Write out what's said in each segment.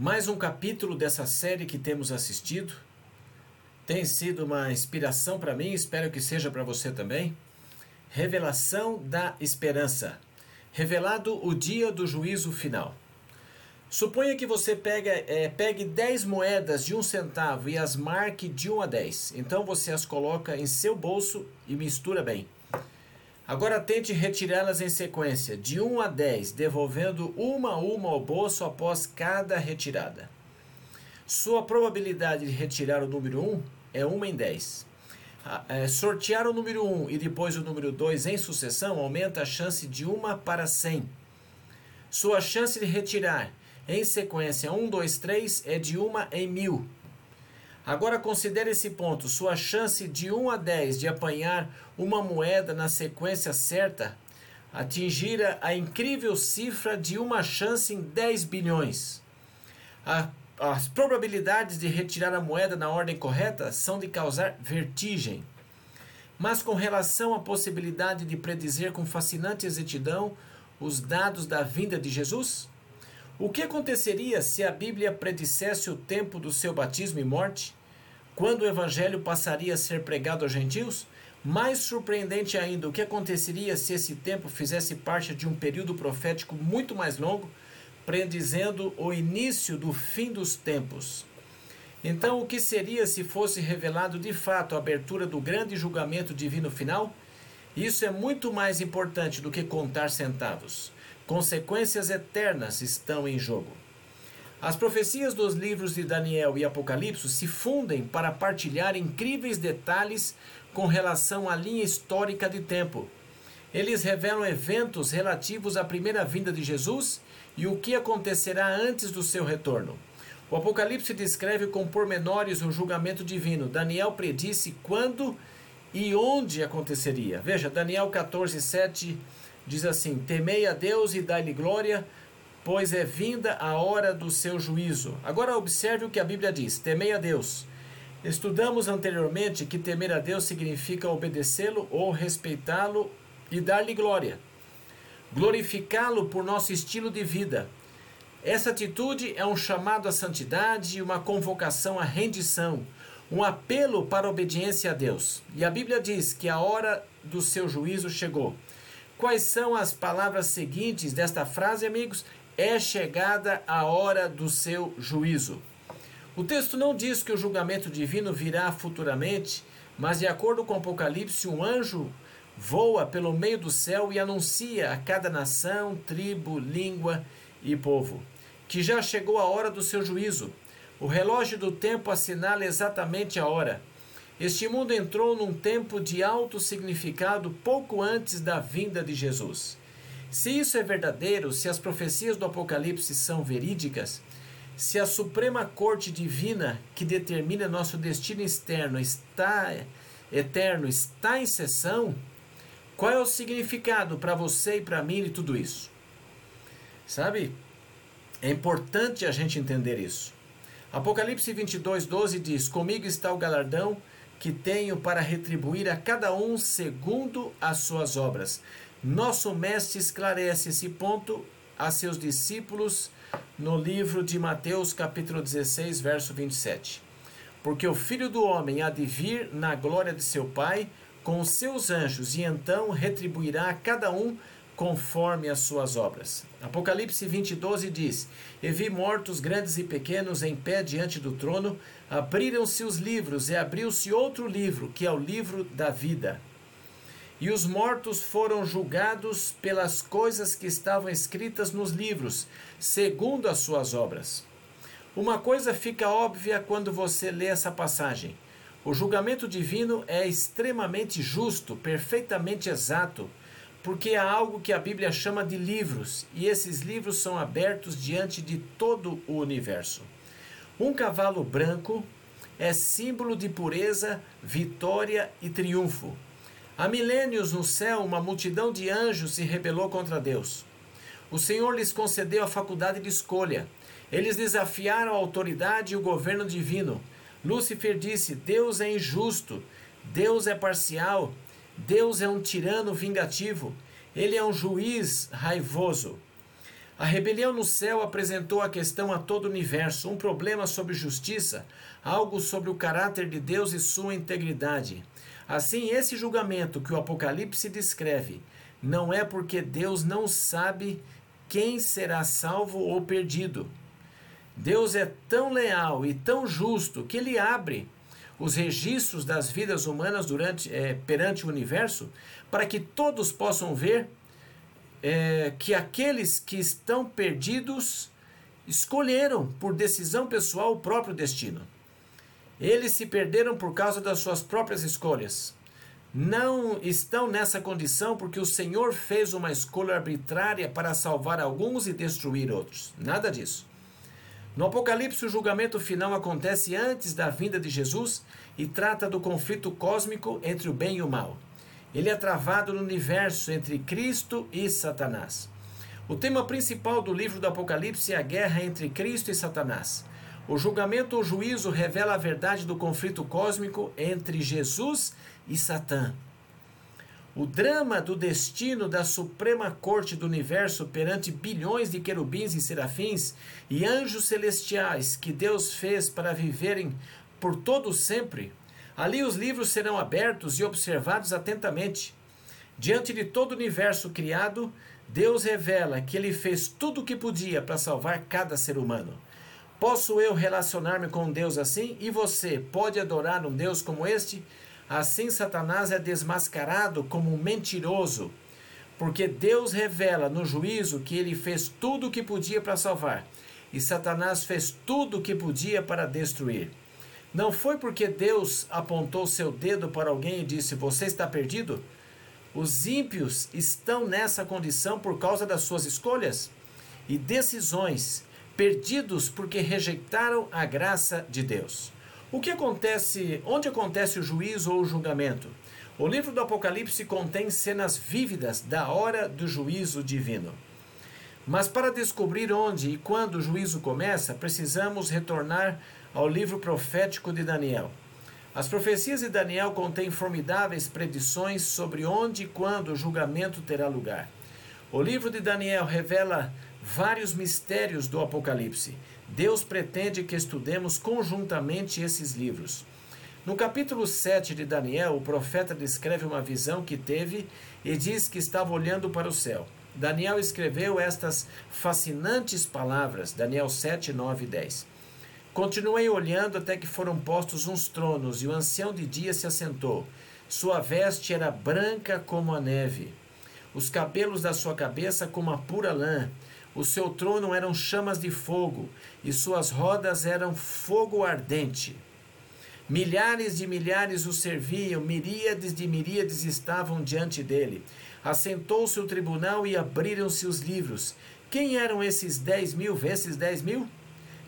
Mais um capítulo dessa série que temos assistido. Tem sido uma inspiração para mim, espero que seja para você também. Revelação da esperança. Revelado o dia do juízo final. Suponha que você pega, é, pegue 10 moedas de um centavo e as marque de 1 a 10. Então você as coloca em seu bolso e mistura bem. Agora tente retirá-las em sequência, de 1 a 10, devolvendo uma a uma ao bolso após cada retirada. Sua probabilidade de retirar o número 1 é 1 em 10. É, sortear o número 1 e depois o número 2 em sucessão aumenta a chance de 1 para 100. Sua chance de retirar em sequência 1, 2, 3 é de 1 em 1000. Agora considere esse ponto. Sua chance de 1 a 10 de apanhar uma moeda na sequência certa atingira a incrível cifra de uma chance em 10 bilhões. A, as probabilidades de retirar a moeda na ordem correta são de causar vertigem. Mas com relação à possibilidade de predizer com fascinante exatidão os dados da vinda de Jesus? O que aconteceria se a Bíblia predissesse o tempo do seu batismo e morte? Quando o evangelho passaria a ser pregado aos gentios? Mais surpreendente ainda, o que aconteceria se esse tempo fizesse parte de um período profético muito mais longo, predizendo o início do fim dos tempos? Então, o que seria se fosse revelado de fato a abertura do grande julgamento divino final? Isso é muito mais importante do que contar centavos. Consequências eternas estão em jogo. As profecias dos livros de Daniel e Apocalipse se fundem para partilhar incríveis detalhes com relação à linha histórica de tempo. Eles revelam eventos relativos à primeira vinda de Jesus e o que acontecerá antes do seu retorno. O Apocalipse descreve com pormenores o julgamento divino. Daniel predisse quando e onde aconteceria. Veja, Daniel 14, 7 diz assim: Temei a Deus e dai-lhe glória pois é vinda a hora do seu juízo. Agora observe o que a Bíblia diz: temei a Deus. Estudamos anteriormente que temer a Deus significa obedecê-lo ou respeitá-lo e dar-lhe glória. Glorificá-lo por nosso estilo de vida. Essa atitude é um chamado à santidade e uma convocação à rendição, um apelo para a obediência a Deus. E a Bíblia diz que a hora do seu juízo chegou. Quais são as palavras seguintes desta frase, amigos? É chegada a hora do seu juízo. O texto não diz que o julgamento divino virá futuramente, mas de acordo com Apocalipse, um anjo voa pelo meio do céu e anuncia a cada nação, tribo, língua e povo que já chegou a hora do seu juízo. O relógio do tempo assinala exatamente a hora. Este mundo entrou num tempo de alto significado pouco antes da vinda de Jesus. Se isso é verdadeiro, se as profecias do Apocalipse são verídicas, se a Suprema Corte Divina que determina nosso destino externo está eterno está em sessão, qual é o significado para você e para mim de tudo isso? Sabe? É importante a gente entender isso. Apocalipse 22, 12 diz: Comigo está o galardão que tenho para retribuir a cada um segundo as suas obras. Nosso mestre esclarece esse ponto a seus discípulos no livro de Mateus, capítulo 16, verso 27. Porque o filho do homem há de vir na glória de seu Pai com os seus anjos, e então retribuirá a cada um conforme as suas obras. Apocalipse 20, 12 diz: E vi mortos grandes e pequenos em pé diante do trono, abriram-se os livros, e abriu-se outro livro, que é o livro da vida. E os mortos foram julgados pelas coisas que estavam escritas nos livros, segundo as suas obras. Uma coisa fica óbvia quando você lê essa passagem. O julgamento divino é extremamente justo, perfeitamente exato, porque há algo que a Bíblia chama de livros, e esses livros são abertos diante de todo o universo. Um cavalo branco é símbolo de pureza, vitória e triunfo. Há milênios no céu, uma multidão de anjos se rebelou contra Deus. O Senhor lhes concedeu a faculdade de escolha. Eles desafiaram a autoridade e o governo divino. Lúcifer disse: Deus é injusto, Deus é parcial, Deus é um tirano vingativo, ele é um juiz raivoso. A rebelião no céu apresentou a questão a todo o universo, um problema sobre justiça, algo sobre o caráter de Deus e sua integridade. Assim, esse julgamento que o Apocalipse descreve não é porque Deus não sabe quem será salvo ou perdido. Deus é tão leal e tão justo que ele abre os registros das vidas humanas durante, é, perante o universo para que todos possam ver é, que aqueles que estão perdidos escolheram por decisão pessoal o próprio destino. Eles se perderam por causa das suas próprias escolhas. Não estão nessa condição porque o Senhor fez uma escolha arbitrária para salvar alguns e destruir outros. Nada disso. No Apocalipse, o julgamento final acontece antes da vinda de Jesus e trata do conflito cósmico entre o bem e o mal. Ele é travado no universo entre Cristo e Satanás. O tema principal do livro do Apocalipse é a guerra entre Cristo e Satanás. O julgamento ou juízo revela a verdade do conflito cósmico entre Jesus e Satã. O drama do destino da Suprema Corte do Universo perante bilhões de querubins e serafins e anjos celestiais que Deus fez para viverem por todo sempre Ali os livros serão abertos e observados atentamente. Diante de todo o universo criado, Deus revela que ele fez tudo o que podia para salvar cada ser humano. Posso eu relacionar-me com Deus assim? E você pode adorar um Deus como este? Assim, Satanás é desmascarado como um mentiroso, porque Deus revela no juízo que ele fez tudo o que podia para salvar, e Satanás fez tudo o que podia para destruir. Não foi porque Deus apontou seu dedo para alguém e disse: Você está perdido? Os ímpios estão nessa condição por causa das suas escolhas e decisões, perdidos porque rejeitaram a graça de Deus. O que acontece, onde acontece o juízo ou o julgamento? O livro do Apocalipse contém cenas vívidas da hora do juízo divino. Mas para descobrir onde e quando o juízo começa, precisamos retornar ao livro profético de Daniel. As profecias de Daniel contêm formidáveis predições sobre onde e quando o julgamento terá lugar. O livro de Daniel revela vários mistérios do Apocalipse. Deus pretende que estudemos conjuntamente esses livros. No capítulo 7 de Daniel, o profeta descreve uma visão que teve e diz que estava olhando para o céu. Daniel escreveu estas fascinantes palavras, Daniel 7, 9 e 10. Continuei olhando até que foram postos uns tronos, e o ancião de dia se assentou. Sua veste era branca como a neve, os cabelos da sua cabeça como a pura lã. O seu trono eram chamas de fogo, e suas rodas eram fogo ardente. Milhares de milhares o serviam, miríades de miríades estavam diante dele. Assentou-se o tribunal e abriram-se os livros. Quem eram esses dez mil? Esses dez mil?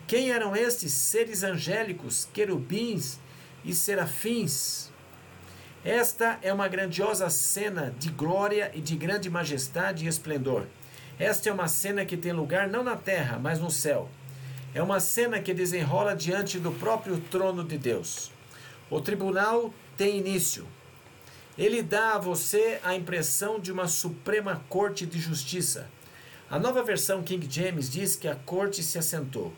Quem eram estes seres angélicos, querubins e serafins? Esta é uma grandiosa cena de glória e de grande majestade e esplendor. Esta é uma cena que tem lugar não na terra, mas no céu. É uma cena que desenrola diante do próprio trono de Deus. O tribunal tem início. Ele dá a você a impressão de uma suprema corte de justiça. A nova versão King James diz que a corte se assentou.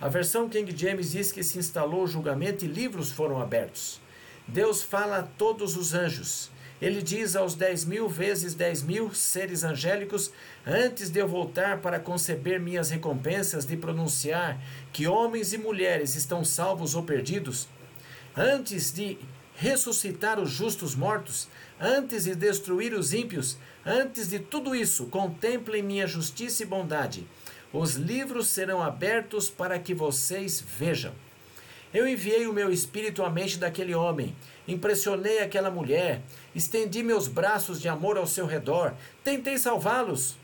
A versão King James diz que se instalou o julgamento e livros foram abertos. Deus fala a todos os anjos. Ele diz aos dez mil vezes dez mil seres angélicos: Antes de eu voltar para conceber minhas recompensas, de pronunciar que homens e mulheres estão salvos ou perdidos, antes de ressuscitar os justos mortos, antes de destruir os ímpios, antes de tudo isso, contemplem minha justiça e bondade os livros serão abertos para que vocês vejam. Eu enviei o meu espírito à mente daquele homem, impressionei aquela mulher, estendi meus braços de amor ao seu redor, tentei salvá-los.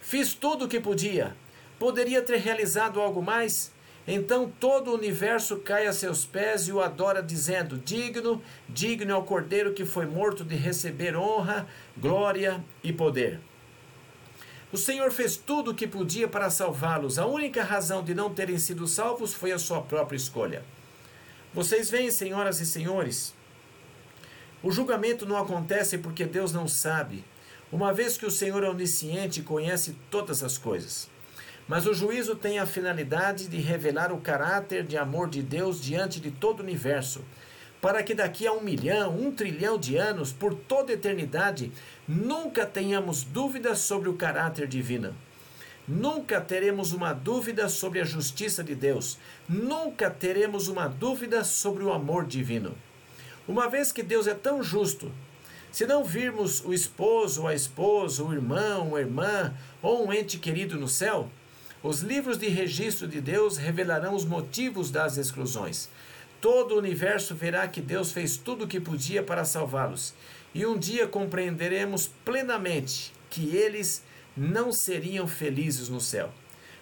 Fiz tudo o que podia. Poderia ter realizado algo mais? Então todo o universo cai a seus pés e o adora, dizendo: Digno, digno é o cordeiro que foi morto de receber honra, glória e poder. O Senhor fez tudo o que podia para salvá-los. A única razão de não terem sido salvos foi a sua própria escolha. Vocês veem, senhoras e senhores, o julgamento não acontece porque Deus não sabe. uma vez que o Senhor é onisciente e conhece todas as coisas. Mas o juízo tem a finalidade de revelar o caráter de amor de Deus diante de todo o universo, para que daqui a um milhão, um trilhão de anos, por toda eternidade, nunca tenhamos dúvidas sobre o caráter divino. Nunca teremos uma dúvida sobre a justiça de Deus. Nunca teremos uma dúvida sobre o amor divino. Uma vez que Deus é tão justo, se não virmos o esposo, a esposa, o irmão, a irmã ou um ente querido no céu, os livros de registro de Deus revelarão os motivos das exclusões. Todo o universo verá que Deus fez tudo o que podia para salvá-los. E um dia compreenderemos plenamente que eles não seriam felizes no céu.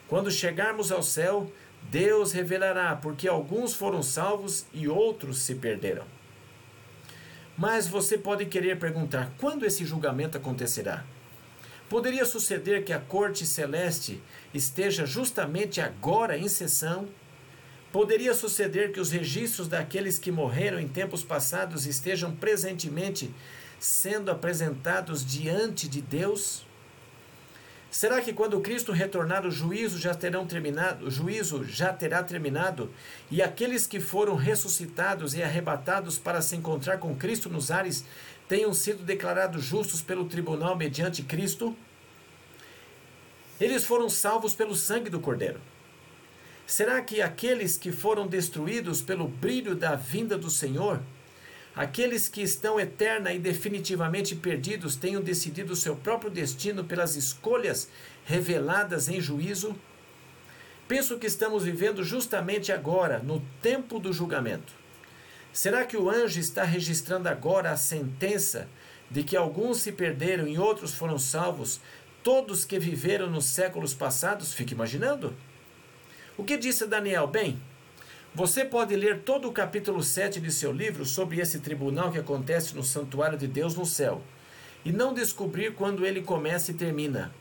Quando chegarmos ao céu, Deus revelará porque alguns foram salvos e outros se perderam. Mas você pode querer perguntar: quando esse julgamento acontecerá? Poderia suceder que a corte celeste esteja justamente agora em sessão? Poderia suceder que os registros daqueles que morreram em tempos passados estejam presentemente sendo apresentados diante de Deus? Será que quando Cristo retornar o juízo já terão terminado, o juízo já terá terminado e aqueles que foram ressuscitados e arrebatados para se encontrar com Cristo nos ares tenham sido declarados justos pelo tribunal mediante Cristo? Eles foram salvos pelo sangue do Cordeiro. Será que aqueles que foram destruídos pelo brilho da vinda do Senhor, aqueles que estão eterna e definitivamente perdidos, tenham decidido seu próprio destino pelas escolhas reveladas em juízo? Penso que estamos vivendo justamente agora, no tempo do julgamento. Será que o anjo está registrando agora a sentença de que alguns se perderam e outros foram salvos, todos que viveram nos séculos passados? Fique imaginando. O que disse Daniel? Bem, você pode ler todo o capítulo 7 de seu livro sobre esse tribunal que acontece no santuário de Deus no céu e não descobrir quando ele começa e termina.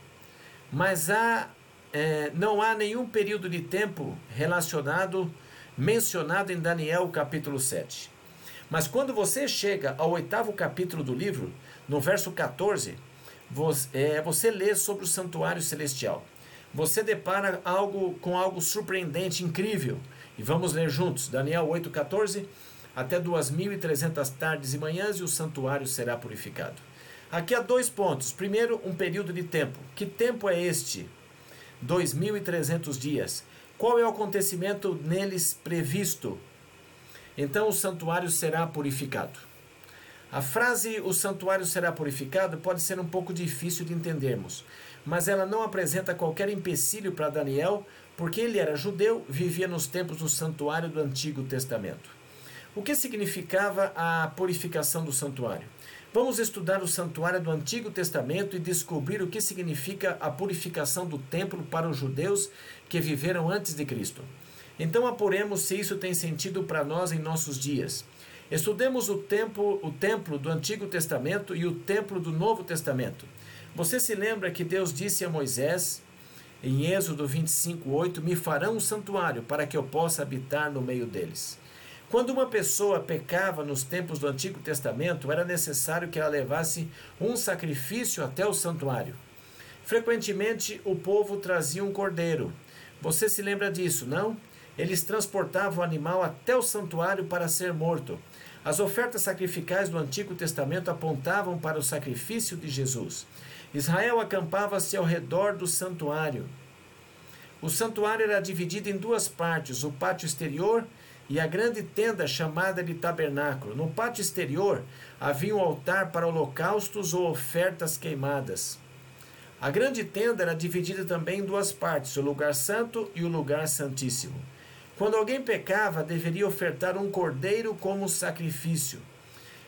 Mas há, é, não há nenhum período de tempo relacionado, mencionado em Daniel capítulo 7. Mas quando você chega ao oitavo capítulo do livro, no verso 14, você, é, você lê sobre o santuário celestial. Você depara algo com algo surpreendente, incrível. E vamos ler juntos, Daniel 8,14. Até 2.300 tardes e manhãs e o santuário será purificado. Aqui há dois pontos. Primeiro, um período de tempo. Que tempo é este? 2.300 dias. Qual é o acontecimento neles previsto? Então o santuário será purificado. A frase o santuário será purificado pode ser um pouco difícil de entendermos, mas ela não apresenta qualquer empecilho para Daniel, porque ele era judeu, vivia nos tempos do santuário do Antigo Testamento. O que significava a purificação do santuário? Vamos estudar o santuário do Antigo Testamento e descobrir o que significa a purificação do templo para os judeus que viveram antes de Cristo. Então apuremos se isso tem sentido para nós em nossos dias. Estudemos o templo, o templo do Antigo Testamento e o templo do Novo Testamento. Você se lembra que Deus disse a Moisés, em Êxodo 25:8, me farão um santuário para que eu possa habitar no meio deles. Quando uma pessoa pecava nos tempos do Antigo Testamento, era necessário que ela levasse um sacrifício até o santuário. Frequentemente o povo trazia um cordeiro. Você se lembra disso, não? Eles transportavam o animal até o santuário para ser morto. As ofertas sacrificais do Antigo Testamento apontavam para o sacrifício de Jesus. Israel acampava-se ao redor do santuário. O santuário era dividido em duas partes, o pátio exterior e a grande tenda chamada de tabernáculo. No pátio exterior havia um altar para holocaustos ou ofertas queimadas. A grande tenda era dividida também em duas partes, o lugar santo e o lugar santíssimo. Quando alguém pecava, deveria ofertar um cordeiro como sacrifício.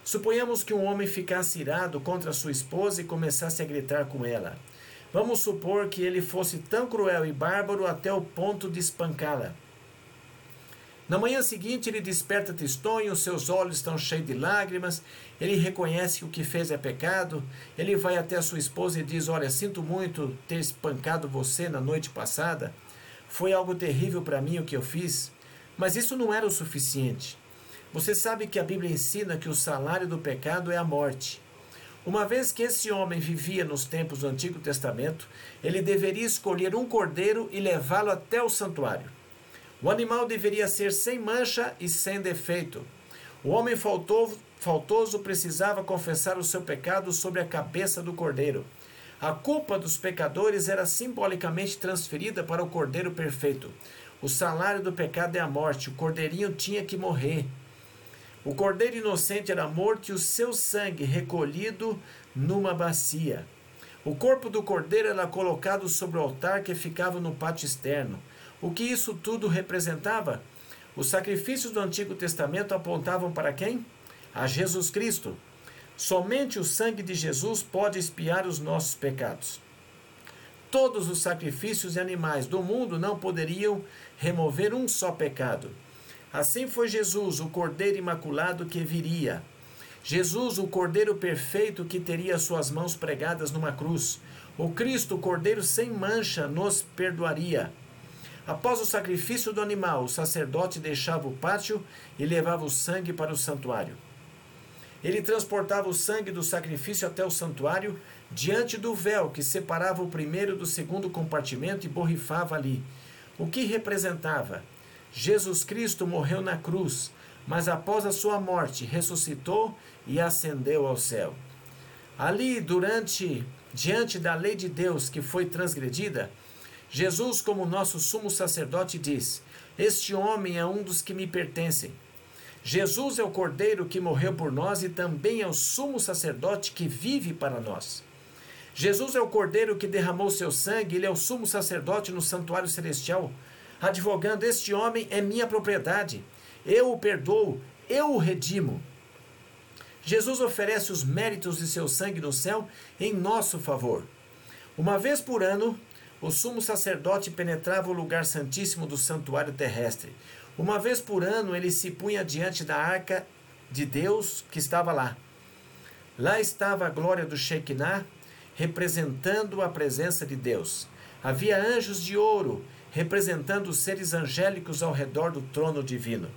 Suponhamos que um homem ficasse irado contra sua esposa e começasse a gritar com ela. Vamos supor que ele fosse tão cruel e bárbaro até o ponto de espancá-la. Na manhã seguinte, ele desperta tristonho, seus olhos estão cheios de lágrimas, ele reconhece que o que fez é pecado, ele vai até sua esposa e diz: Olha, sinto muito ter espancado você na noite passada. Foi algo terrível para mim o que eu fiz, mas isso não era o suficiente. Você sabe que a Bíblia ensina que o salário do pecado é a morte. Uma vez que esse homem vivia nos tempos do Antigo Testamento, ele deveria escolher um cordeiro e levá-lo até o santuário. O animal deveria ser sem mancha e sem defeito. O homem faltoso precisava confessar o seu pecado sobre a cabeça do cordeiro. A culpa dos pecadores era simbolicamente transferida para o cordeiro perfeito. O salário do pecado é a morte, o cordeirinho tinha que morrer. O cordeiro inocente era morto e o seu sangue recolhido numa bacia. O corpo do cordeiro era colocado sobre o altar que ficava no pátio externo. O que isso tudo representava? Os sacrifícios do Antigo Testamento apontavam para quem? A Jesus Cristo. Somente o sangue de Jesus pode expiar os nossos pecados. Todos os sacrifícios e animais do mundo não poderiam remover um só pecado. Assim foi Jesus, o Cordeiro Imaculado que viria. Jesus, o Cordeiro perfeito que teria suas mãos pregadas numa cruz. O Cristo, o Cordeiro sem mancha, nos perdoaria. Após o sacrifício do animal, o sacerdote deixava o pátio e levava o sangue para o santuário. Ele transportava o sangue do sacrifício até o santuário, diante do véu que separava o primeiro do segundo compartimento e borrifava ali. O que representava? Jesus Cristo morreu na cruz, mas após a sua morte ressuscitou e ascendeu ao céu. Ali, durante diante da lei de Deus que foi transgredida, Jesus, como nosso sumo sacerdote, diz: Este homem é um dos que me pertencem. Jesus é o Cordeiro que morreu por nós e também é o sumo sacerdote que vive para nós. Jesus é o Cordeiro que derramou seu sangue, ele é o sumo sacerdote no santuário celestial advogando: Este homem é minha propriedade, eu o perdoo, eu o redimo. Jesus oferece os méritos de seu sangue no céu em nosso favor. Uma vez por ano, o sumo sacerdote penetrava o lugar santíssimo do santuário terrestre. Uma vez por ano, ele se punha diante da arca de Deus que estava lá. Lá estava a glória do Shekinah, representando a presença de Deus. Havia anjos de ouro representando os seres angélicos ao redor do trono divino.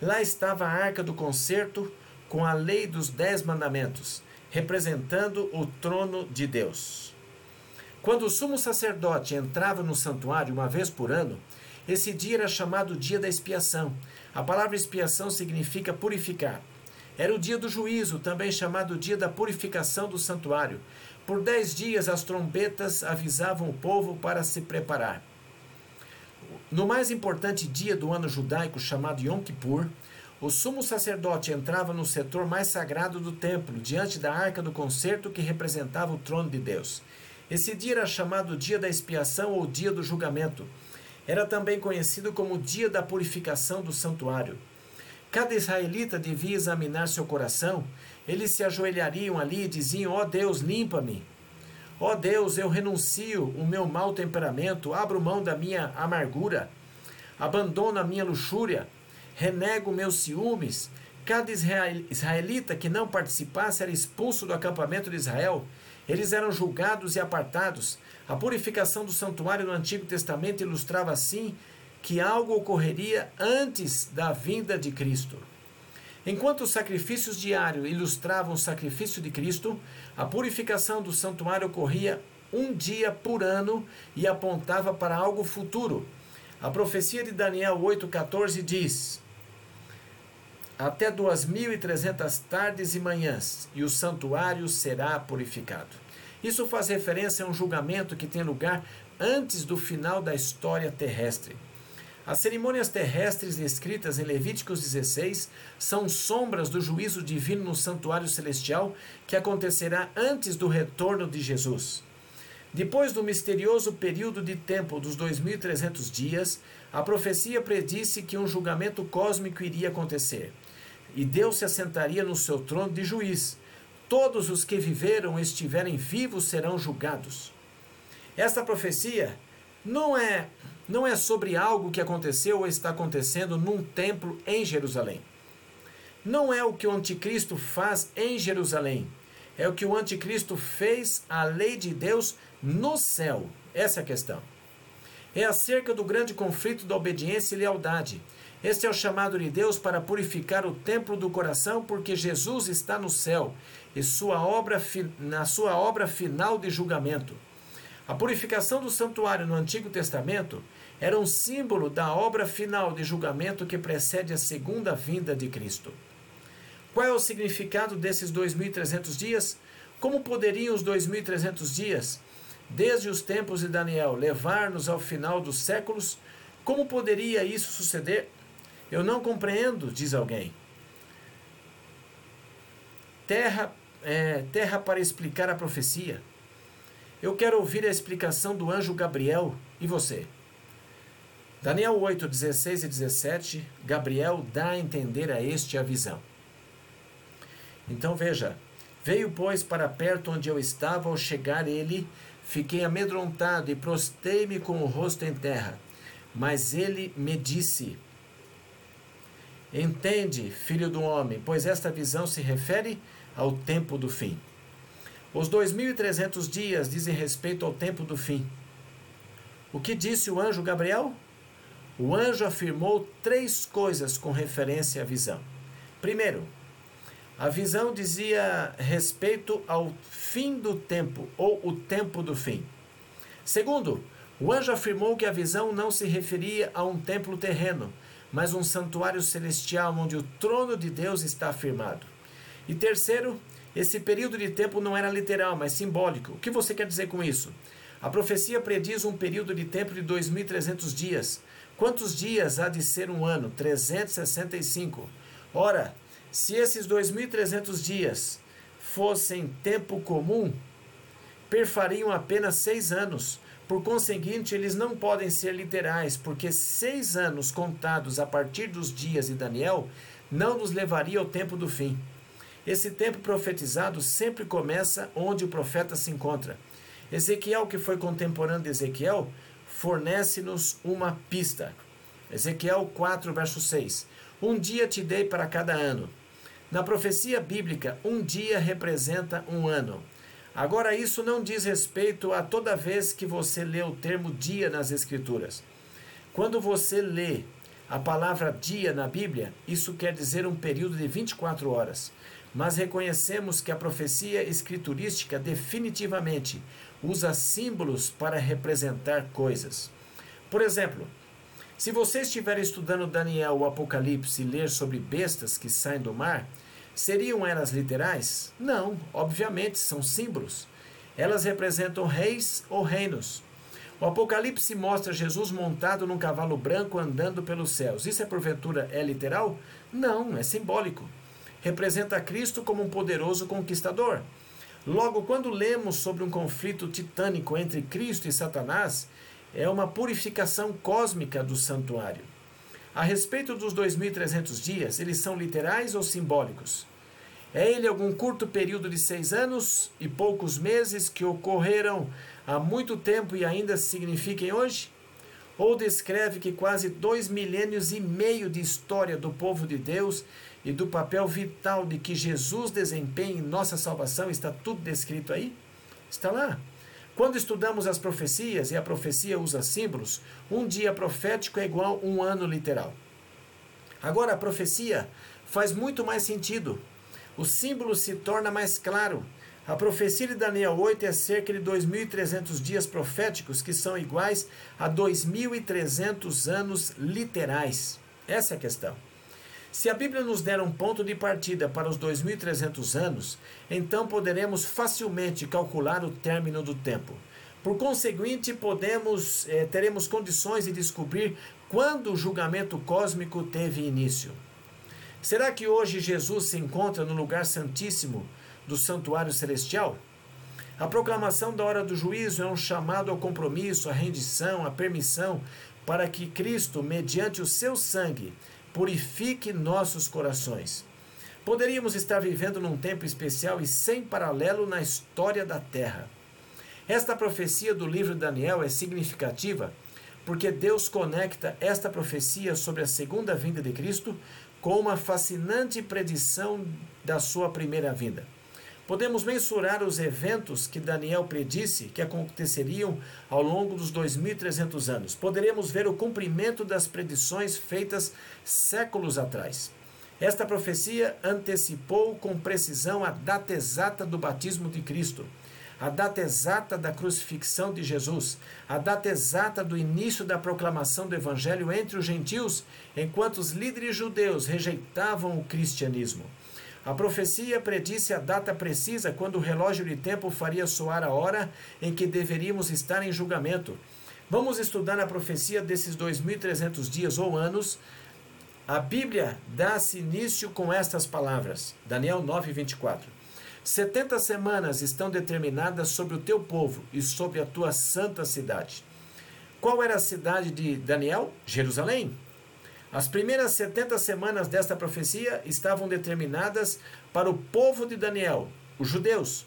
Lá estava a arca do concerto com a lei dos dez mandamentos, representando o trono de Deus. Quando o sumo sacerdote entrava no santuário uma vez por ano, esse dia era chamado dia da expiação. A palavra expiação significa purificar. Era o dia do juízo, também chamado dia da purificação do santuário. Por dez dias as trombetas avisavam o povo para se preparar. No mais importante dia do ano judaico, chamado Yom Kippur, o sumo sacerdote entrava no setor mais sagrado do templo, diante da arca do concerto que representava o trono de Deus. Esse dia era chamado dia da expiação ou dia do julgamento. Era também conhecido como dia da purificação do santuário. Cada israelita devia examinar seu coração. Eles se ajoelhariam ali e diziam: Ó oh Deus, limpa-me. Ó oh Deus, eu renuncio o meu mau temperamento, abro mão da minha amargura, abandono a minha luxúria, renego meus ciúmes. Cada israelita que não participasse era expulso do acampamento de Israel. Eles eram julgados e apartados. A purificação do santuário no Antigo Testamento ilustrava assim que algo ocorreria antes da vinda de Cristo. Enquanto os sacrifícios diários ilustravam o sacrifício de Cristo, a purificação do santuário ocorria um dia por ano e apontava para algo futuro. A profecia de Daniel 8,14 diz: Até duas mil e trezentas tardes e manhãs, e o santuário será purificado. Isso faz referência a um julgamento que tem lugar antes do final da história terrestre. As cerimônias terrestres descritas em Levíticos 16 são sombras do juízo divino no santuário celestial que acontecerá antes do retorno de Jesus. Depois do misterioso período de tempo dos 2300 dias, a profecia predisse que um julgamento cósmico iria acontecer, e Deus se assentaria no seu trono de juiz. Todos os que viveram e estiverem vivos serão julgados. Esta profecia não é não é sobre algo que aconteceu ou está acontecendo num templo em Jerusalém. Não é o que o anticristo faz em Jerusalém. É o que o anticristo fez à lei de Deus no céu. Essa é a questão. É acerca do grande conflito da obediência e lealdade. Este é o chamado de Deus para purificar o templo do coração, porque Jesus está no céu e sua obra, na sua obra final de julgamento. A purificação do santuário no Antigo Testamento era um símbolo da obra final de julgamento que precede a segunda vinda de Cristo. Qual é o significado desses 2.300 dias? Como poderiam os 2.300 dias, desde os tempos de Daniel, levar-nos ao final dos séculos? Como poderia isso suceder? Eu não compreendo, diz alguém. Terra, é, terra para explicar a profecia. Eu quero ouvir a explicação do anjo Gabriel. E você? Daniel 8, 16 e 17, Gabriel dá a entender a este a visão. Então veja: Veio, pois, para perto onde eu estava, ao chegar ele, fiquei amedrontado e prostei-me com o rosto em terra. Mas ele me disse: Entende, filho do homem, pois esta visão se refere ao tempo do fim. Os 2.300 dias dizem respeito ao tempo do fim. O que disse o anjo Gabriel? O anjo afirmou três coisas com referência à visão. Primeiro, a visão dizia respeito ao fim do tempo, ou o tempo do fim. Segundo, o anjo afirmou que a visão não se referia a um templo terreno, mas um santuário celestial onde o trono de Deus está afirmado. E terceiro, esse período de tempo não era literal, mas simbólico. O que você quer dizer com isso? A profecia prediz um período de tempo de 2.300 dias. Quantos dias há de ser um ano? 365. Ora, se esses 2.300 dias fossem tempo comum, perfariam apenas seis anos, por conseguinte, eles não podem ser literais, porque seis anos contados a partir dos dias de Daniel não nos levaria ao tempo do fim. Esse tempo profetizado sempre começa onde o profeta se encontra. Ezequiel, que foi contemporâneo de Ezequiel, fornece-nos uma pista. Ezequiel 4, verso 6. Um dia te dei para cada ano. Na profecia bíblica, um dia representa um ano. Agora, isso não diz respeito a toda vez que você lê o termo dia nas Escrituras. Quando você lê a palavra dia na Bíblia, isso quer dizer um período de 24 horas. Mas reconhecemos que a profecia escriturística definitivamente usa símbolos para representar coisas. Por exemplo, se você estiver estudando Daniel ou Apocalipse e ler sobre bestas que saem do mar, Seriam elas literais? Não, obviamente são símbolos. Elas representam reis ou reinos. O Apocalipse mostra Jesus montado num cavalo branco andando pelos céus. Isso é porventura é literal? Não, é simbólico. Representa Cristo como um poderoso conquistador. Logo, quando lemos sobre um conflito titânico entre Cristo e Satanás, é uma purificação cósmica do santuário. A respeito dos 2.300 dias, eles são literais ou simbólicos? É ele algum curto período de seis anos e poucos meses que ocorreram há muito tempo e ainda signifiquem hoje? Ou descreve que quase dois milênios e meio de história do povo de Deus e do papel vital de que Jesus desempenha em nossa salvação está tudo descrito aí? Está lá. Quando estudamos as profecias, e a profecia usa símbolos, um dia profético é igual a um ano literal. Agora, a profecia faz muito mais sentido. O símbolo se torna mais claro. A profecia de Daniel 8 é cerca de 2.300 dias proféticos, que são iguais a 2.300 anos literais. Essa é a questão. Se a Bíblia nos der um ponto de partida para os 2.300 anos, então poderemos facilmente calcular o término do tempo. Por conseguinte, podemos, eh, teremos condições de descobrir quando o julgamento cósmico teve início. Será que hoje Jesus se encontra no lugar santíssimo do santuário celestial? A proclamação da hora do juízo é um chamado ao compromisso, à rendição, à permissão, para que Cristo, mediante o seu sangue, purifique nossos corações. Poderíamos estar vivendo num tempo especial e sem paralelo na história da Terra. Esta profecia do livro de Daniel é significativa porque Deus conecta esta profecia sobre a segunda vinda de Cristo com uma fascinante predição da sua primeira vinda. Podemos mensurar os eventos que Daniel predisse que aconteceriam ao longo dos 2.300 anos. Poderemos ver o cumprimento das predições feitas séculos atrás. Esta profecia antecipou com precisão a data exata do batismo de Cristo a data exata da crucifixão de Jesus, a data exata do início da proclamação do Evangelho entre os gentios, enquanto os líderes judeus rejeitavam o cristianismo. A profecia predisse a data precisa quando o relógio de tempo faria soar a hora em que deveríamos estar em julgamento. Vamos estudar a profecia desses 2.300 dias ou anos. A Bíblia dá-se início com estas palavras. Daniel 9, 24. Setenta semanas estão determinadas sobre o teu povo e sobre a tua santa cidade. Qual era a cidade de Daniel? Jerusalém. As primeiras setenta semanas desta profecia estavam determinadas para o povo de Daniel, os judeus.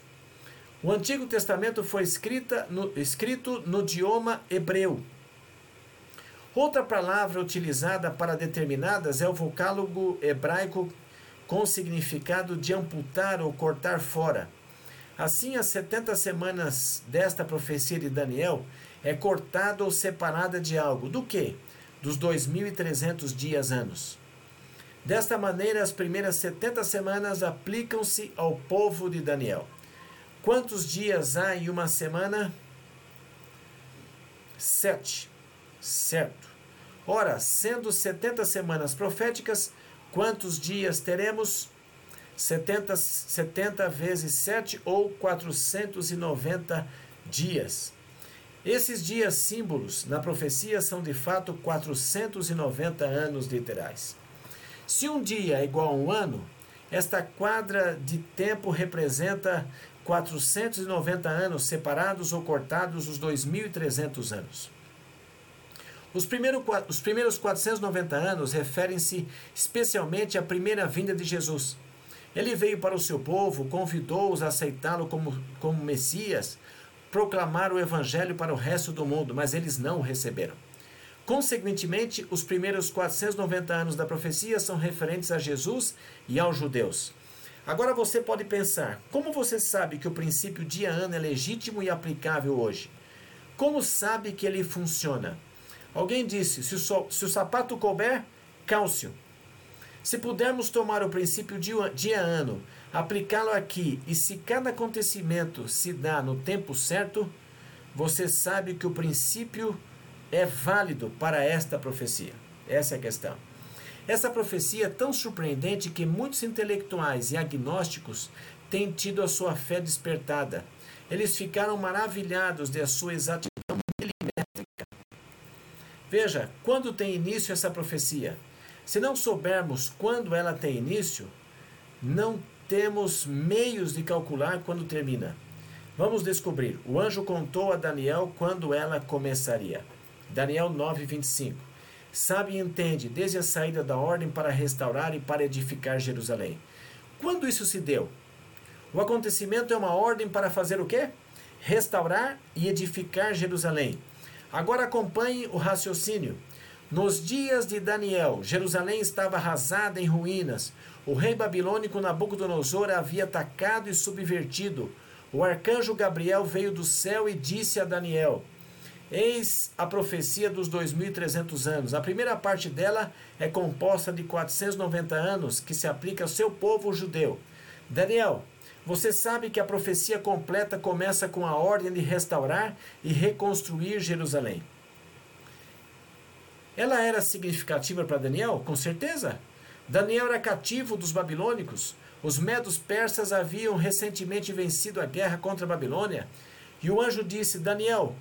O Antigo Testamento foi escrita no, escrito no idioma hebreu. Outra palavra utilizada para determinadas é o vocálogo hebraico com significado de amputar ou cortar fora. Assim, as 70 semanas desta profecia de Daniel é cortada ou separada de algo. Do que? Dos 2.300 dias anos. Desta maneira, as primeiras 70 semanas aplicam-se ao povo de Daniel. Quantos dias há em uma semana? Sete. Certo. Ora, sendo 70 semanas proféticas, Quantos dias teremos? 70, 70 vezes 7 ou 490 dias. Esses dias símbolos na profecia são de fato 490 anos literais. Se um dia é igual a um ano, esta quadra de tempo representa 490 anos separados ou cortados dos 2.300 anos. Os, primeiro, os primeiros 490 anos referem-se especialmente à primeira vinda de Jesus. Ele veio para o seu povo, convidou-os a aceitá-lo como, como Messias, proclamar o Evangelho para o resto do mundo, mas eles não o receberam. Consequentemente, os primeiros 490 anos da profecia são referentes a Jesus e aos judeus. Agora você pode pensar: como você sabe que o princípio dia-ano é legítimo e aplicável hoje? Como sabe que ele funciona? Alguém disse: se o, so, se o sapato couber, cálcio. Se pudermos tomar o princípio dia-ano, aplicá-lo aqui, e se cada acontecimento se dá no tempo certo, você sabe que o princípio é válido para esta profecia. Essa é a questão. Essa profecia é tão surpreendente que muitos intelectuais e agnósticos têm tido a sua fé despertada. Eles ficaram maravilhados de sua exatidão Veja, quando tem início essa profecia? Se não soubermos quando ela tem início, não temos meios de calcular quando termina. Vamos descobrir. O anjo contou a Daniel quando ela começaria. Daniel 9:25. Sabe e entende desde a saída da ordem para restaurar e para edificar Jerusalém. Quando isso se deu? O acontecimento é uma ordem para fazer o quê? Restaurar e edificar Jerusalém. Agora acompanhe o raciocínio. Nos dias de Daniel, Jerusalém estava arrasada em ruínas. O rei babilônico Nabucodonosor havia atacado e subvertido. O arcanjo Gabriel veio do céu e disse a Daniel: Eis a profecia dos 2300 anos. A primeira parte dela é composta de 490 anos que se aplica ao seu povo judeu. Daniel, você sabe que a profecia completa começa com a ordem de restaurar e reconstruir Jerusalém. Ela era significativa para Daniel? Com certeza. Daniel era cativo dos babilônicos. Os medos persas haviam recentemente vencido a guerra contra a Babilônia. E o anjo disse: Daniel,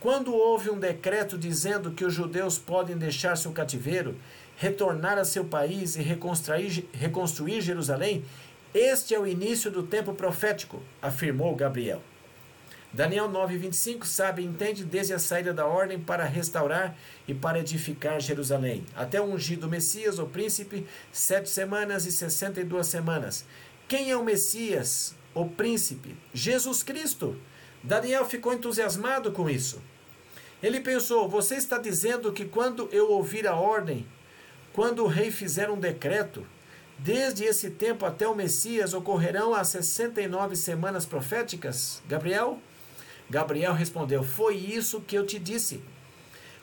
quando houve um decreto dizendo que os judeus podem deixar seu cativeiro, retornar a seu país e reconstruir, reconstruir Jerusalém, este é o início do tempo profético, afirmou Gabriel. Daniel 9:25 sabe entende desde a saída da ordem para restaurar e para edificar Jerusalém, até o ungido Messias, o príncipe, sete semanas e sessenta e duas semanas. Quem é o Messias, o príncipe? Jesus Cristo. Daniel ficou entusiasmado com isso. Ele pensou: você está dizendo que quando eu ouvir a ordem, quando o rei fizer um decreto, Desde esse tempo até o Messias ocorrerão as 69 semanas proféticas? Gabriel? Gabriel respondeu: Foi isso que eu te disse.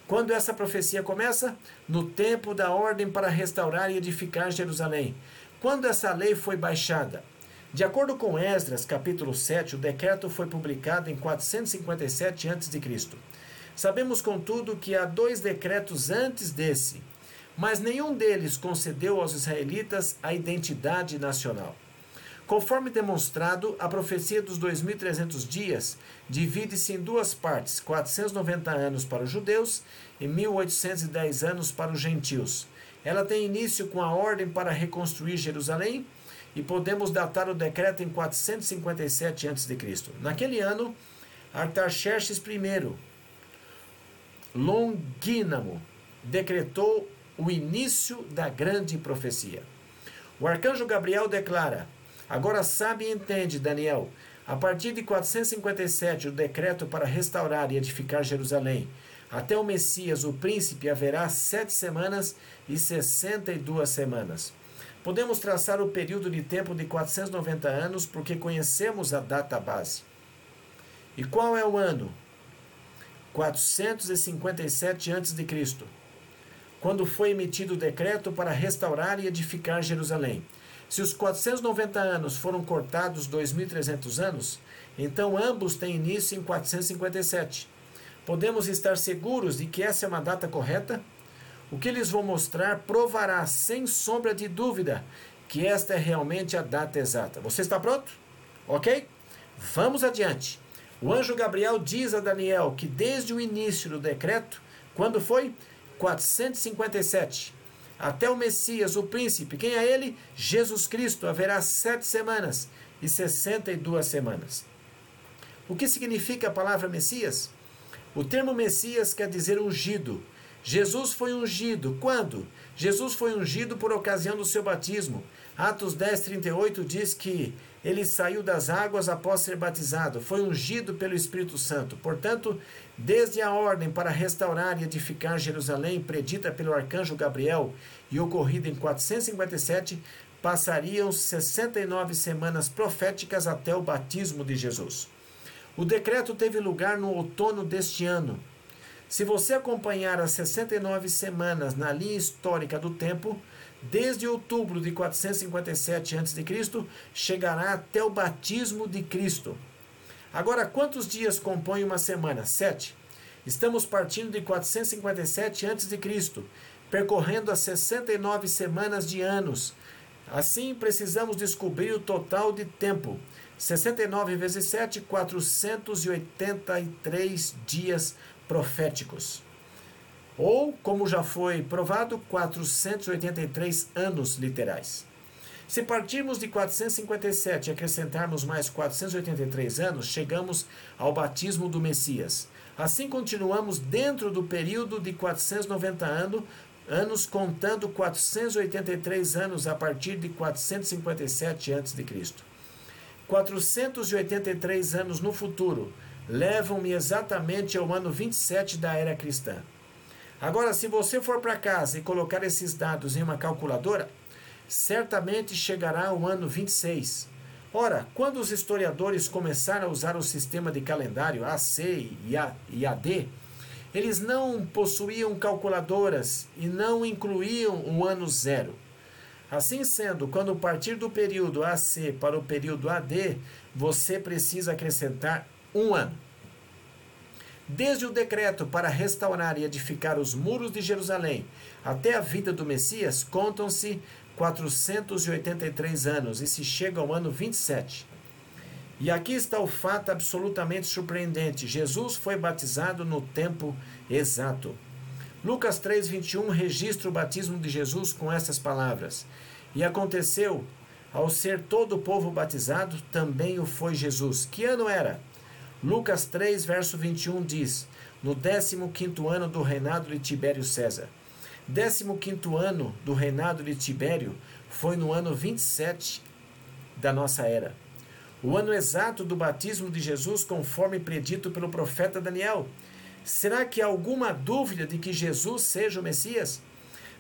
Quando essa profecia começa? No tempo da ordem para restaurar e edificar Jerusalém. Quando essa lei foi baixada? De acordo com Esdras, capítulo 7, o decreto foi publicado em 457 a.C. Sabemos, contudo, que há dois decretos antes desse, mas nenhum deles concedeu aos israelitas a identidade nacional. Conforme demonstrado, a profecia dos 2300 dias divide-se em duas partes: 490 anos para os judeus e 1810 anos para os gentios. Ela tem início com a ordem para reconstruir Jerusalém e podemos datar o decreto em 457 a.C. Naquele ano, Artaxerxes I, Longínamo, decretou o início da grande profecia. O arcanjo Gabriel declara: Agora sabe e entende, Daniel. A partir de 457, o decreto para restaurar e edificar Jerusalém. Até o Messias, o príncipe, haverá sete semanas e sessenta e duas semanas. Podemos traçar o período de tempo de 490 anos porque conhecemos a data base. E qual é o ano? 457 a.C., quando foi emitido o decreto para restaurar e edificar Jerusalém. Se os 490 anos foram cortados 2.300 anos, então ambos têm início em 457. Podemos estar seguros de que essa é uma data correta? O que lhes vou mostrar provará, sem sombra de dúvida, que esta é realmente a data exata. Você está pronto? Ok? Vamos adiante. O anjo Gabriel diz a Daniel que desde o início do decreto, quando foi? 457. Até o Messias, o príncipe, quem é ele? Jesus Cristo, haverá sete semanas e sessenta e duas semanas. O que significa a palavra Messias? O termo Messias quer dizer ungido. Jesus foi ungido. Quando? Jesus foi ungido por ocasião do seu batismo. Atos 10, 38 diz que ele saiu das águas após ser batizado, foi ungido pelo Espírito Santo. Portanto, desde a ordem para restaurar e edificar Jerusalém, predita pelo arcanjo Gabriel e ocorrida em 457, passariam 69 semanas proféticas até o batismo de Jesus. O decreto teve lugar no outono deste ano. Se você acompanhar as 69 semanas na linha histórica do tempo, desde outubro de 457 a.C., chegará até o batismo de Cristo. Agora, quantos dias compõem uma semana? Sete. Estamos partindo de 457 a.C., percorrendo as 69 semanas de anos. Assim, precisamos descobrir o total de tempo. 69 vezes 7, 483 dias proféticos. Ou, como já foi provado, 483 anos literais. Se partirmos de 457 e acrescentarmos mais 483 anos, chegamos ao batismo do Messias. Assim continuamos dentro do período de 490 anos, anos contando 483 anos a partir de 457 a.C. 483 anos no futuro levam-me exatamente ao ano 27 da era cristã. Agora, se você for para casa e colocar esses dados em uma calculadora, certamente chegará ao ano 26. Ora, quando os historiadores começaram a usar o sistema de calendário AC e AD, eles não possuíam calculadoras e não incluíam o ano zero. Assim sendo, quando partir do período AC para o período AD, você precisa acrescentar um ano. Desde o decreto para restaurar e edificar os muros de Jerusalém até a vida do Messias, contam-se 483 anos e se chega ao ano 27. E aqui está o fato absolutamente surpreendente: Jesus foi batizado no tempo exato. Lucas 3:21 registra o batismo de Jesus com essas palavras: E aconteceu, ao ser todo o povo batizado, também o foi Jesus. Que ano era? Lucas 3, verso 21 diz: No 15 ano do reinado de Tibério César. 15 ano do reinado de Tibério foi no ano 27 da nossa era. O ano exato do batismo de Jesus, conforme predito pelo profeta Daniel. Será que há alguma dúvida de que Jesus seja o Messias?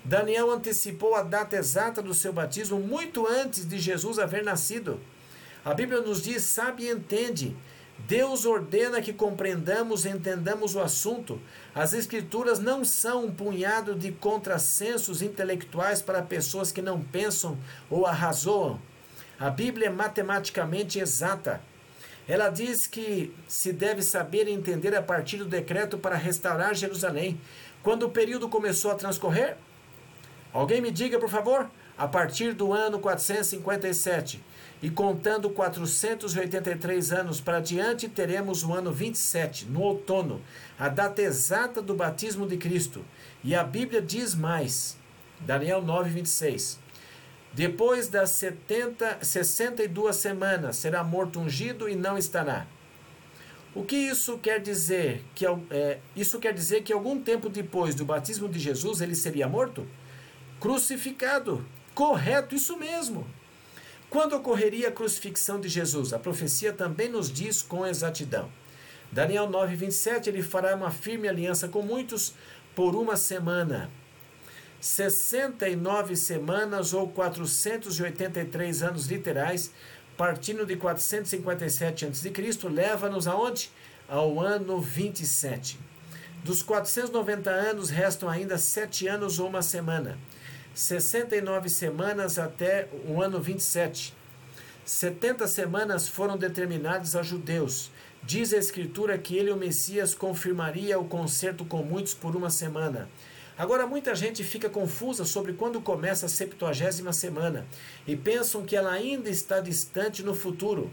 Daniel antecipou a data exata do seu batismo muito antes de Jesus haver nascido. A Bíblia nos diz: sabe e entende. Deus ordena que compreendamos e entendamos o assunto. As Escrituras não são um punhado de contrassensos intelectuais para pessoas que não pensam ou arrazoam. A Bíblia é matematicamente exata. Ela diz que se deve saber e entender a partir do decreto para restaurar Jerusalém. Quando o período começou a transcorrer, Alguém me diga, por favor? A partir do ano 457 e contando 483 anos para diante, teremos o ano 27, no outono, a data exata do batismo de Cristo. E a Bíblia diz mais. Daniel 9, 26. Depois das 70, 62 semanas será morto ungido e não estará. O que isso quer dizer? Que, é, isso quer dizer que algum tempo depois do batismo de Jesus ele seria morto? crucificado. Correto, isso mesmo. Quando ocorreria a crucifixão de Jesus? A profecia também nos diz com exatidão. Daniel 9, 27, ele fará uma firme aliança com muitos por uma semana. 69 semanas ou 483 anos literais, partindo de 457 a.C., leva-nos aonde? Ao ano 27. Dos 490 anos, restam ainda sete anos ou uma semana. 69 semanas até o ano 27. 70 semanas foram determinadas a judeus. Diz a Escritura que ele, o Messias, confirmaria o concerto com muitos por uma semana. Agora, muita gente fica confusa sobre quando começa a septuagésima semana e pensam que ela ainda está distante no futuro.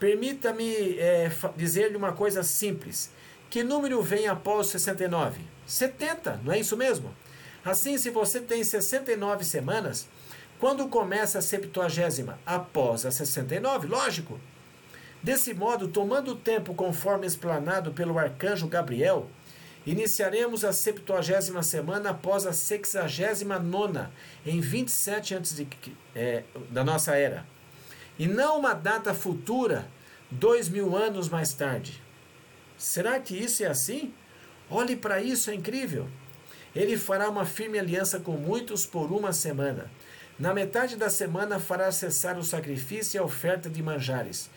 Permita-me é, dizer-lhe uma coisa simples. Que número vem após 69? 70, não é isso mesmo? Assim, se você tem 69 semanas, quando começa a septuagésima? Após a 69, lógico. Desse modo, tomando o tempo conforme explanado pelo arcanjo Gabriel, iniciaremos a septuagésima semana após a sexagésima nona, em 27 antes de, é, da nossa era. E não uma data futura, dois mil anos mais tarde. Será que isso é assim? Olhe para isso, é incrível. Ele fará uma firme aliança com muitos por uma semana. Na metade da semana fará cessar o sacrifício e a oferta de manjares.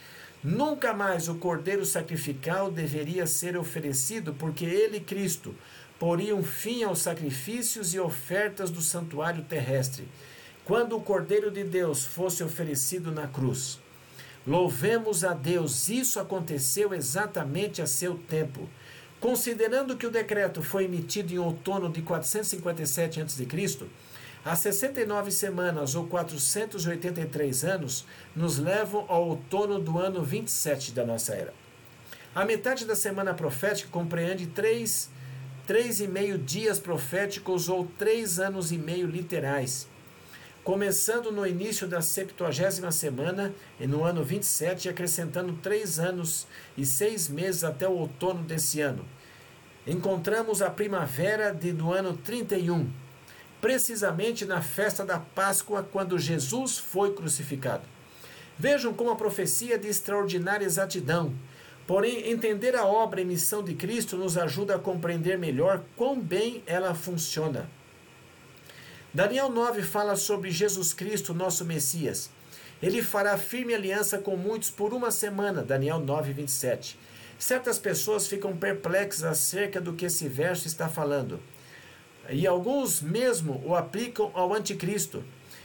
Nunca mais o cordeiro sacrificial deveria ser oferecido, porque ele, Cristo, poria um fim aos sacrifícios e ofertas do santuário terrestre, quando o cordeiro de Deus fosse oferecido na cruz. Louvemos a Deus, isso aconteceu exatamente a seu tempo. Considerando que o decreto foi emitido em outono de 457 a.C., as 69 semanas ou 483 anos nos levam ao outono do ano 27 da nossa era. A metade da semana profética compreende três, três e meio dias proféticos ou três anos e meio literais começando no início da septuagésima semana, e no ano 27, acrescentando três anos e seis meses até o outono desse ano. Encontramos a primavera de, do ano 31, precisamente na festa da Páscoa, quando Jesus foi crucificado. Vejam como a profecia é de extraordinária exatidão. Porém, entender a obra e missão de Cristo nos ajuda a compreender melhor quão bem ela funciona. Daniel 9 fala sobre Jesus Cristo, nosso Messias. Ele fará firme aliança com muitos por uma semana. Daniel 9, 27. Certas pessoas ficam perplexas acerca do que esse verso está falando. E alguns mesmo o aplicam ao anticristo.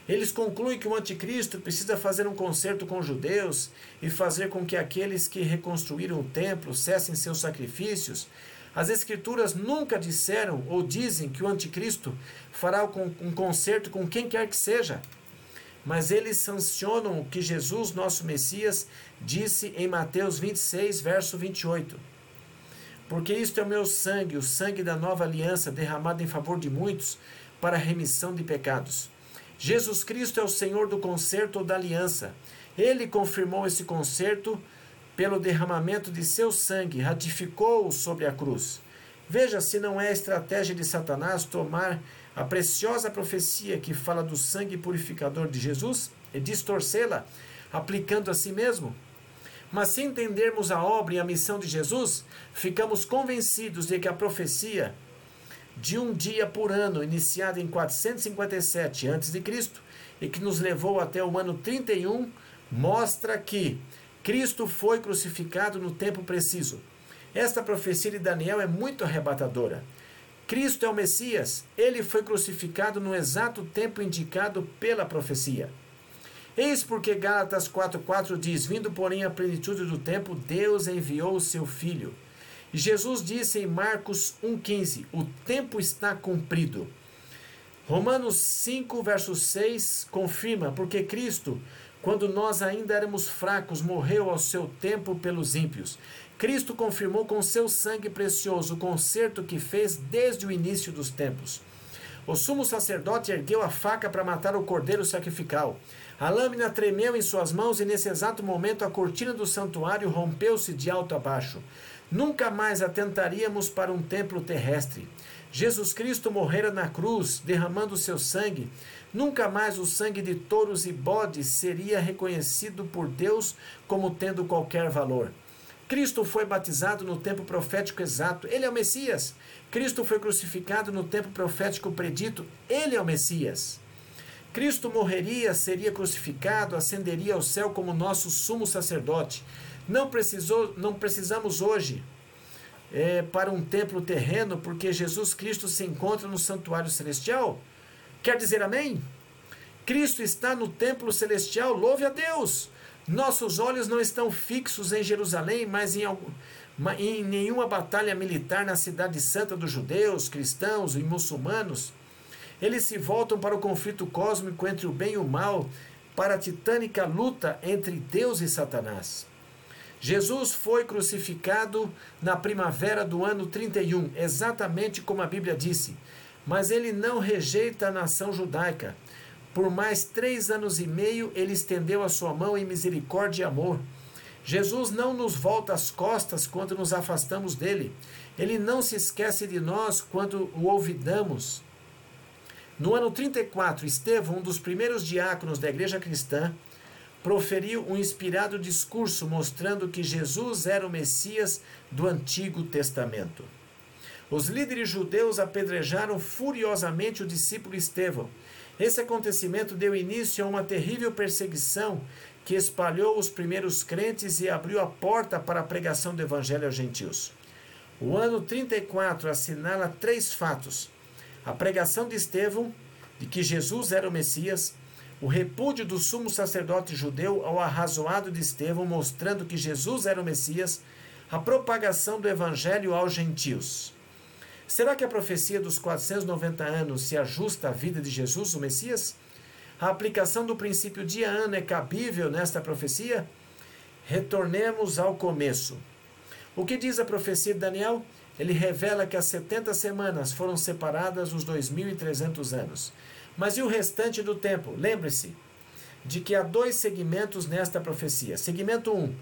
Eles concluem que o anticristo precisa fazer um concerto com os judeus e fazer com que aqueles que reconstruíram o templo cessem seus sacrifícios as Escrituras nunca disseram ou dizem que o anticristo fará um concerto com quem quer que seja. Mas eles sancionam o que Jesus, nosso Messias, disse em Mateus 26, verso 28. Porque isto é o meu sangue, o sangue da nova aliança, derramado em favor de muitos, para a remissão de pecados. Jesus Cristo é o Senhor do concerto ou da aliança. Ele confirmou esse concerto pelo derramamento de seu sangue, ratificou-o sobre a cruz. Veja se não é estratégia de Satanás tomar a preciosa profecia que fala do sangue purificador de Jesus e distorcê-la, aplicando a si mesmo. Mas se entendermos a obra e a missão de Jesus, ficamos convencidos de que a profecia de um dia por ano, iniciado em 457 a.C. e que nos levou até o ano 31, mostra que Cristo foi crucificado no tempo preciso. Esta profecia de Daniel é muito arrebatadora. Cristo é o Messias, ele foi crucificado no exato tempo indicado pela profecia. Eis porque Gálatas 4,4 diz: Vindo, porém, a plenitude do tempo, Deus enviou o seu Filho. E Jesus disse em Marcos 1,15: O tempo está cumprido. Romanos 5, verso 6 confirma: Porque Cristo, quando nós ainda éramos fracos, morreu ao seu tempo pelos ímpios. Cristo confirmou com seu sangue precioso o concerto que fez desde o início dos tempos. O sumo sacerdote ergueu a faca para matar o cordeiro sacrificial. A lâmina tremeu em suas mãos e nesse exato momento a cortina do santuário rompeu-se de alto a baixo. Nunca mais atentaríamos para um templo terrestre. Jesus Cristo morrera na cruz, derramando seu sangue. Nunca mais o sangue de touros e bodes seria reconhecido por Deus como tendo qualquer valor. Cristo foi batizado no tempo profético exato, ele é o Messias. Cristo foi crucificado no tempo profético predito, ele é o Messias. Cristo morreria, seria crucificado, ascenderia ao céu como nosso sumo sacerdote. Não, precisou, não precisamos hoje é, para um templo terreno, porque Jesus Cristo se encontra no santuário celestial. Quer dizer amém? Cristo está no templo celestial, louve a Deus. Nossos olhos não estão fixos em Jerusalém, mas em, em nenhuma batalha militar na cidade santa dos judeus, cristãos e muçulmanos. Eles se voltam para o conflito cósmico entre o bem e o mal, para a titânica luta entre Deus e Satanás. Jesus foi crucificado na primavera do ano 31, exatamente como a Bíblia disse, mas ele não rejeita a nação judaica. Por mais três anos e meio, ele estendeu a sua mão em misericórdia e amor. Jesus não nos volta as costas quando nos afastamos dele. Ele não se esquece de nós quando o ouvidamos. No ano 34, Estevão, um dos primeiros diáconos da igreja cristã, proferiu um inspirado discurso mostrando que Jesus era o Messias do Antigo Testamento. Os líderes judeus apedrejaram furiosamente o discípulo Estevão esse acontecimento deu início a uma terrível perseguição que espalhou os primeiros crentes e abriu a porta para a pregação do evangelho aos gentios. O ano 34 assinala três fatos: a pregação de Estevão, de que Jesus era o Messias, o repúdio do sumo sacerdote judeu ao arrazoado de Estevão, mostrando que Jesus era o Messias, a propagação do evangelho aos gentios. Será que a profecia dos 490 anos se ajusta à vida de Jesus, o Messias? A aplicação do princípio dia ano é cabível nesta profecia? Retornemos ao começo. O que diz a profecia de Daniel? Ele revela que as 70 semanas foram separadas os 2.300 anos. Mas e o restante do tempo? Lembre-se de que há dois segmentos nesta profecia. Segmento 1. Um,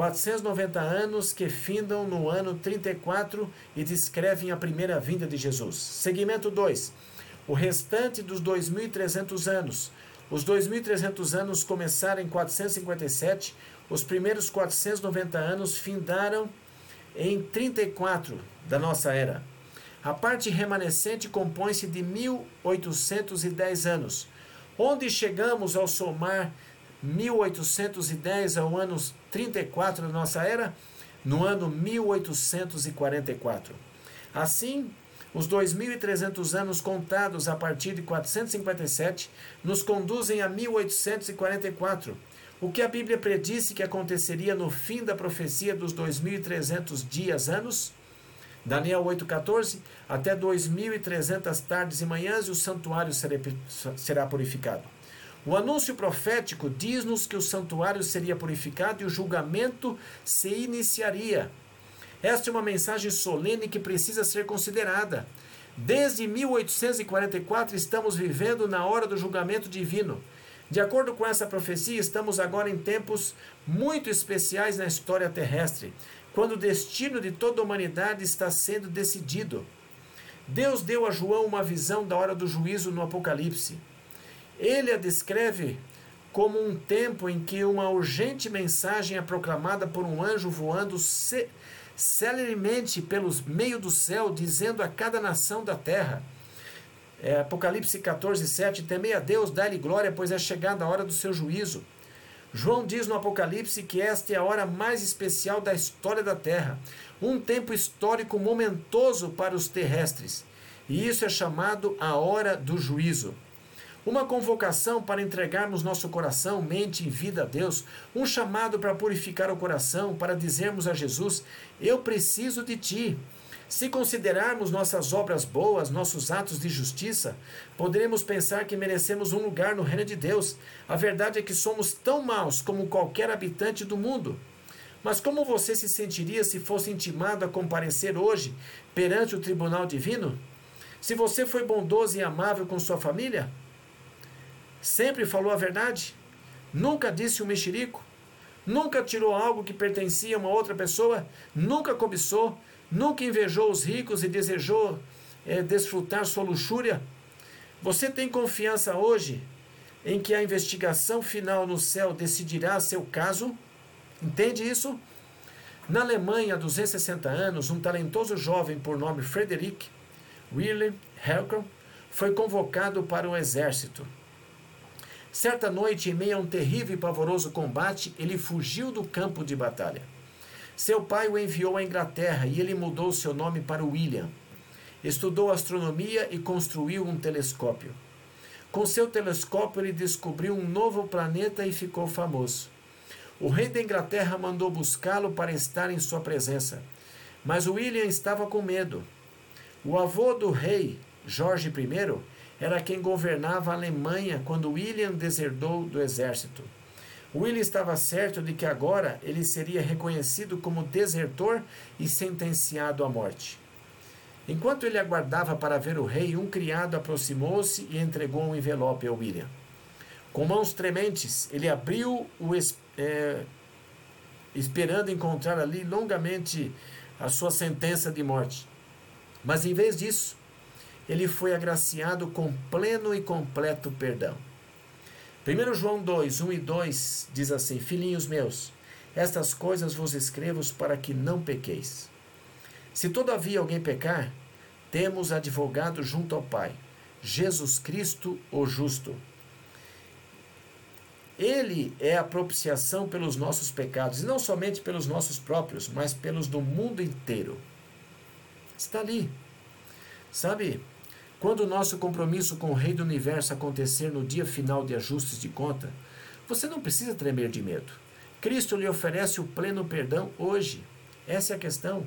490 anos que findam no ano 34 e descrevem a primeira vinda de Jesus. Segmento 2. O restante dos 2.300 anos. Os 2.300 anos começaram em 457, os primeiros 490 anos findaram em 34 da nossa era. A parte remanescente compõe-se de 1810 anos, onde chegamos ao somar 1810 ao ano 34 da nossa era, no ano 1844. Assim, os 2.300 anos contados a partir de 457 nos conduzem a 1844, o que a Bíblia predisse que aconteceria no fim da profecia dos 2.300 dias anos. Daniel 8,14, até 2.300 tardes e manhãs e o santuário será purificado. O anúncio profético diz-nos que o santuário seria purificado e o julgamento se iniciaria. Esta é uma mensagem solene que precisa ser considerada. Desde 1844 estamos vivendo na hora do julgamento divino. De acordo com essa profecia, estamos agora em tempos muito especiais na história terrestre, quando o destino de toda a humanidade está sendo decidido. Deus deu a João uma visão da hora do juízo no Apocalipse. Ele a descreve como um tempo em que uma urgente mensagem é proclamada por um anjo voando celeremente pelos meio do céu, dizendo a cada nação da terra. É, Apocalipse 14, 7, temei a Deus, dá-lhe glória, pois é chegada a hora do seu juízo. João diz no Apocalipse que esta é a hora mais especial da história da terra, um tempo histórico momentoso para os terrestres. E isso é chamado a hora do juízo. Uma convocação para entregarmos nosso coração, mente e vida a Deus, um chamado para purificar o coração, para dizermos a Jesus: Eu preciso de ti. Se considerarmos nossas obras boas, nossos atos de justiça, poderemos pensar que merecemos um lugar no reino de Deus. A verdade é que somos tão maus como qualquer habitante do mundo. Mas como você se sentiria se fosse intimado a comparecer hoje perante o tribunal divino? Se você foi bondoso e amável com sua família? Sempre falou a verdade? Nunca disse um mexerico? Nunca tirou algo que pertencia a uma outra pessoa? Nunca cobiçou? Nunca invejou os ricos e desejou é, desfrutar sua luxúria? Você tem confiança hoje em que a investigação final no céu decidirá seu caso? Entende isso? Na Alemanha, há 260 anos, um talentoso jovem por nome Frederick Wilhelm Herkel foi convocado para o exército. Certa noite, em meio a um terrível e pavoroso combate, ele fugiu do campo de batalha. Seu pai o enviou à Inglaterra e ele mudou seu nome para William. Estudou astronomia e construiu um telescópio. Com seu telescópio, ele descobriu um novo planeta e ficou famoso. O rei da Inglaterra mandou buscá-lo para estar em sua presença. Mas William estava com medo. O avô do rei, Jorge I, era quem governava a Alemanha quando William deserdou do exército. William estava certo de que agora ele seria reconhecido como desertor e sentenciado à morte. Enquanto ele aguardava para ver o rei, um criado aproximou-se e entregou um envelope a William. Com mãos trementes, ele abriu o é, esperando encontrar ali longamente a sua sentença de morte. Mas em vez disso, ele foi agraciado com pleno e completo perdão. 1 João 2, 1 e 2 diz assim: Filhinhos meus, estas coisas vos escrevo para que não pequeis. Se todavia alguém pecar, temos advogado junto ao Pai, Jesus Cristo, o justo. Ele é a propiciação pelos nossos pecados, e não somente pelos nossos próprios, mas pelos do mundo inteiro. Está ali. Sabe, quando o nosso compromisso com o Rei do Universo acontecer no dia final de ajustes de conta, você não precisa tremer de medo. Cristo lhe oferece o pleno perdão hoje. Essa é a questão.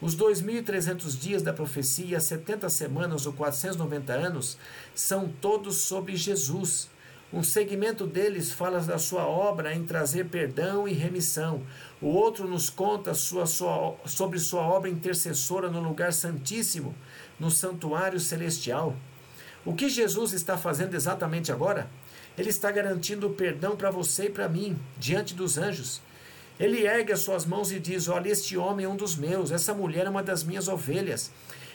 Os 2.300 dias da profecia, 70 semanas ou 490 anos, são todos sobre Jesus. Um segmento deles fala da sua obra em trazer perdão e remissão. O outro nos conta sua, sua, sobre sua obra intercessora no lugar santíssimo no santuário celestial. O que Jesus está fazendo exatamente agora? Ele está garantindo o perdão para você e para mim, diante dos anjos. Ele ergue as suas mãos e diz: Olha, este homem é um dos meus, essa mulher é uma das minhas ovelhas.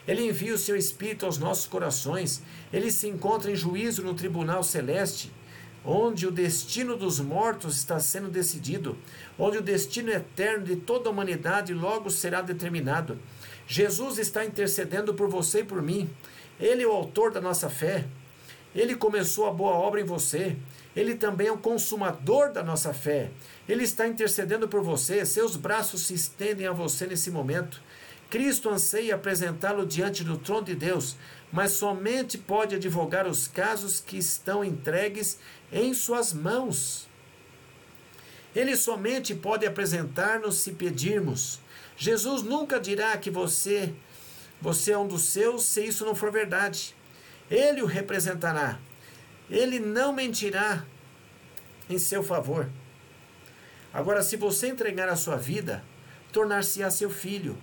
Ele envia o seu espírito aos nossos corações. Ele se encontra em juízo no tribunal celeste, onde o destino dos mortos está sendo decidido, onde o destino eterno de toda a humanidade logo será determinado. Jesus está intercedendo por você e por mim. Ele é o autor da nossa fé. Ele começou a boa obra em você. Ele também é o consumador da nossa fé. Ele está intercedendo por você. Seus braços se estendem a você nesse momento. Cristo anseia apresentá-lo diante do trono de Deus, mas somente pode advogar os casos que estão entregues em suas mãos. Ele somente pode apresentar-nos se pedirmos. Jesus nunca dirá que você você é um dos seus se isso não for verdade. Ele o representará. Ele não mentirá em seu favor. Agora, se você entregar a sua vida, tornar-se-á seu filho.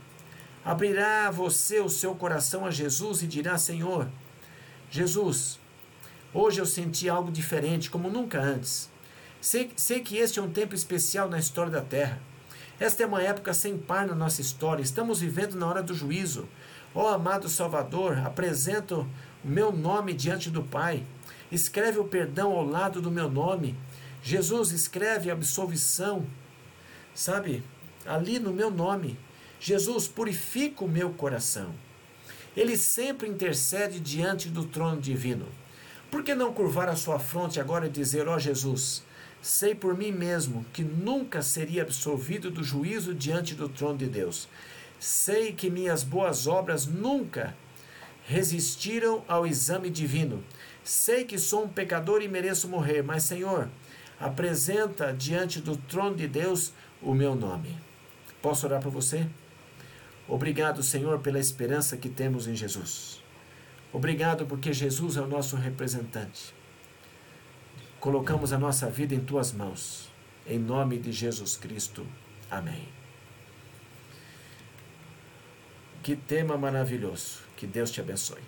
Abrirá você o seu coração a Jesus e dirá: Senhor, Jesus, hoje eu senti algo diferente, como nunca antes. Sei, sei que este é um tempo especial na história da terra. Esta é uma época sem par na nossa história. Estamos vivendo na hora do juízo. Ó amado Salvador, apresento o meu nome diante do Pai. Escreve o perdão ao lado do meu nome. Jesus, escreve a absolvição, sabe? Ali no meu nome. Jesus, purifica o meu coração. Ele sempre intercede diante do trono divino. Por que não curvar a sua fronte agora e dizer: Ó oh Jesus, sei por mim mesmo que nunca seria absolvido do juízo diante do trono de Deus. Sei que minhas boas obras nunca resistiram ao exame divino. Sei que sou um pecador e mereço morrer, mas, Senhor, apresenta diante do trono de Deus o meu nome. Posso orar por você? Obrigado, Senhor, pela esperança que temos em Jesus. Obrigado porque Jesus é o nosso representante. Colocamos a nossa vida em tuas mãos. Em nome de Jesus Cristo. Amém. Que tema maravilhoso. Que Deus te abençoe.